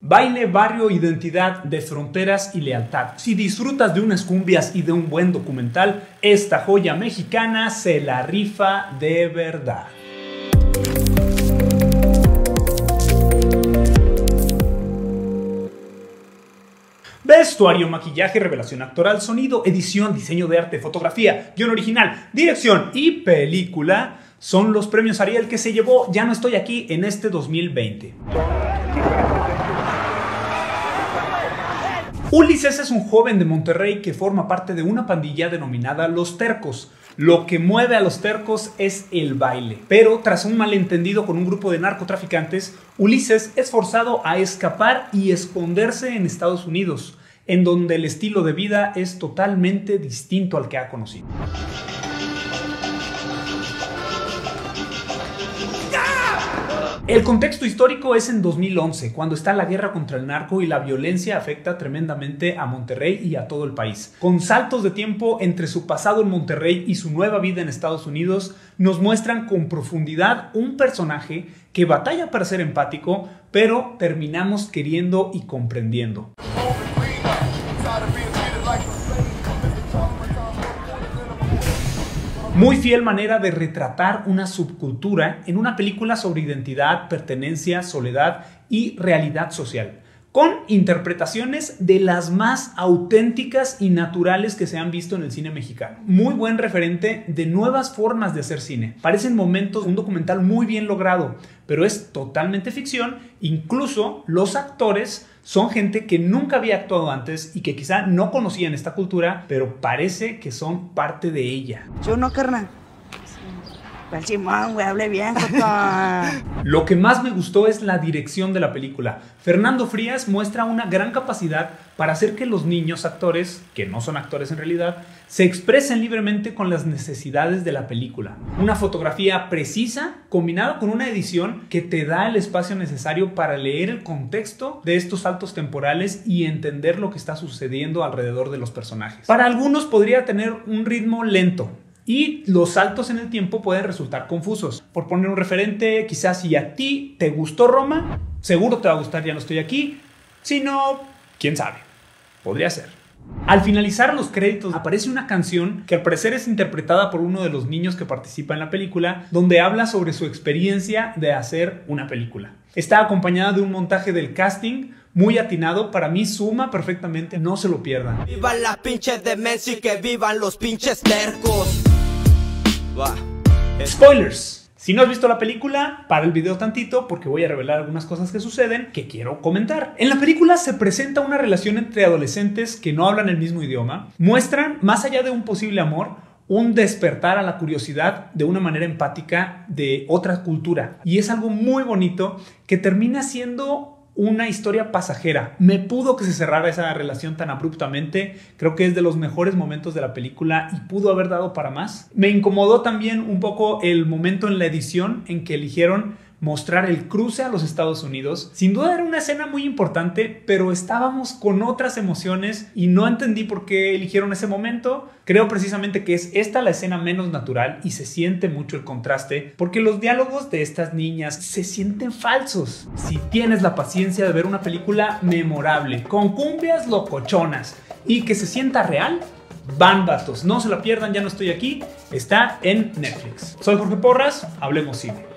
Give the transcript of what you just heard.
Baile, barrio, identidad, de fronteras y lealtad. Si disfrutas de unas cumbias y de un buen documental, esta joya mexicana se la rifa de verdad. Vestuario, maquillaje, revelación actoral, sonido, edición, diseño de arte, fotografía, guion original, dirección y película son los premios Ariel que se llevó Ya no estoy aquí en este 2020. Ulises es un joven de Monterrey que forma parte de una pandilla denominada Los Tercos. Lo que mueve a los tercos es el baile. Pero tras un malentendido con un grupo de narcotraficantes, Ulises es forzado a escapar y esconderse en Estados Unidos, en donde el estilo de vida es totalmente distinto al que ha conocido. El contexto histórico es en 2011, cuando está la guerra contra el narco y la violencia afecta tremendamente a Monterrey y a todo el país. Con saltos de tiempo entre su pasado en Monterrey y su nueva vida en Estados Unidos, nos muestran con profundidad un personaje que batalla para ser empático, pero terminamos queriendo y comprendiendo. Muy fiel manera de retratar una subcultura en una película sobre identidad, pertenencia, soledad y realidad social con interpretaciones de las más auténticas y naturales que se han visto en el cine mexicano. Muy buen referente de nuevas formas de hacer cine. Parecen momentos un documental muy bien logrado, pero es totalmente ficción. Incluso los actores son gente que nunca había actuado antes y que quizá no conocían esta cultura, pero parece que son parte de ella. Yo no, carnal. Simón, güey, hable bien, Lo que más me gustó es la dirección de la película. Fernando Frías muestra una gran capacidad para hacer que los niños actores, que no son actores en realidad, se expresen libremente con las necesidades de la película. Una fotografía precisa combinada con una edición que te da el espacio necesario para leer el contexto de estos saltos temporales y entender lo que está sucediendo alrededor de los personajes. Para algunos podría tener un ritmo lento, y los saltos en el tiempo pueden resultar confusos. Por poner un referente, quizás si a ti te gustó Roma, seguro te va a gustar Ya no estoy aquí. Si no, quién sabe. Podría ser. Al finalizar los créditos aparece una canción que al parecer es interpretada por uno de los niños que participa en la película, donde habla sobre su experiencia de hacer una película. Está acompañada de un montaje del casting muy atinado, para mí suma perfectamente, no se lo pierdan. Viva la pinche demencia y que vivan los pinches tercos. Spoilers. Si no has visto la película, para el video tantito porque voy a revelar algunas cosas que suceden que quiero comentar. En la película se presenta una relación entre adolescentes que no hablan el mismo idioma. Muestran, más allá de un posible amor, un despertar a la curiosidad de una manera empática de otra cultura. Y es algo muy bonito que termina siendo una historia pasajera. Me pudo que se cerrara esa relación tan abruptamente. Creo que es de los mejores momentos de la película y pudo haber dado para más. Me incomodó también un poco el momento en la edición en que eligieron mostrar el cruce a los Estados Unidos. Sin duda era una escena muy importante, pero estábamos con otras emociones y no entendí por qué eligieron ese momento. Creo precisamente que es esta la escena menos natural y se siente mucho el contraste porque los diálogos de estas niñas se sienten falsos. Si tienes la paciencia de ver una película memorable, con cumbias locochonas y que se sienta real, van vatos, no se la pierdan, ya no estoy aquí, está en Netflix. Soy Jorge Porras, hablemos cine.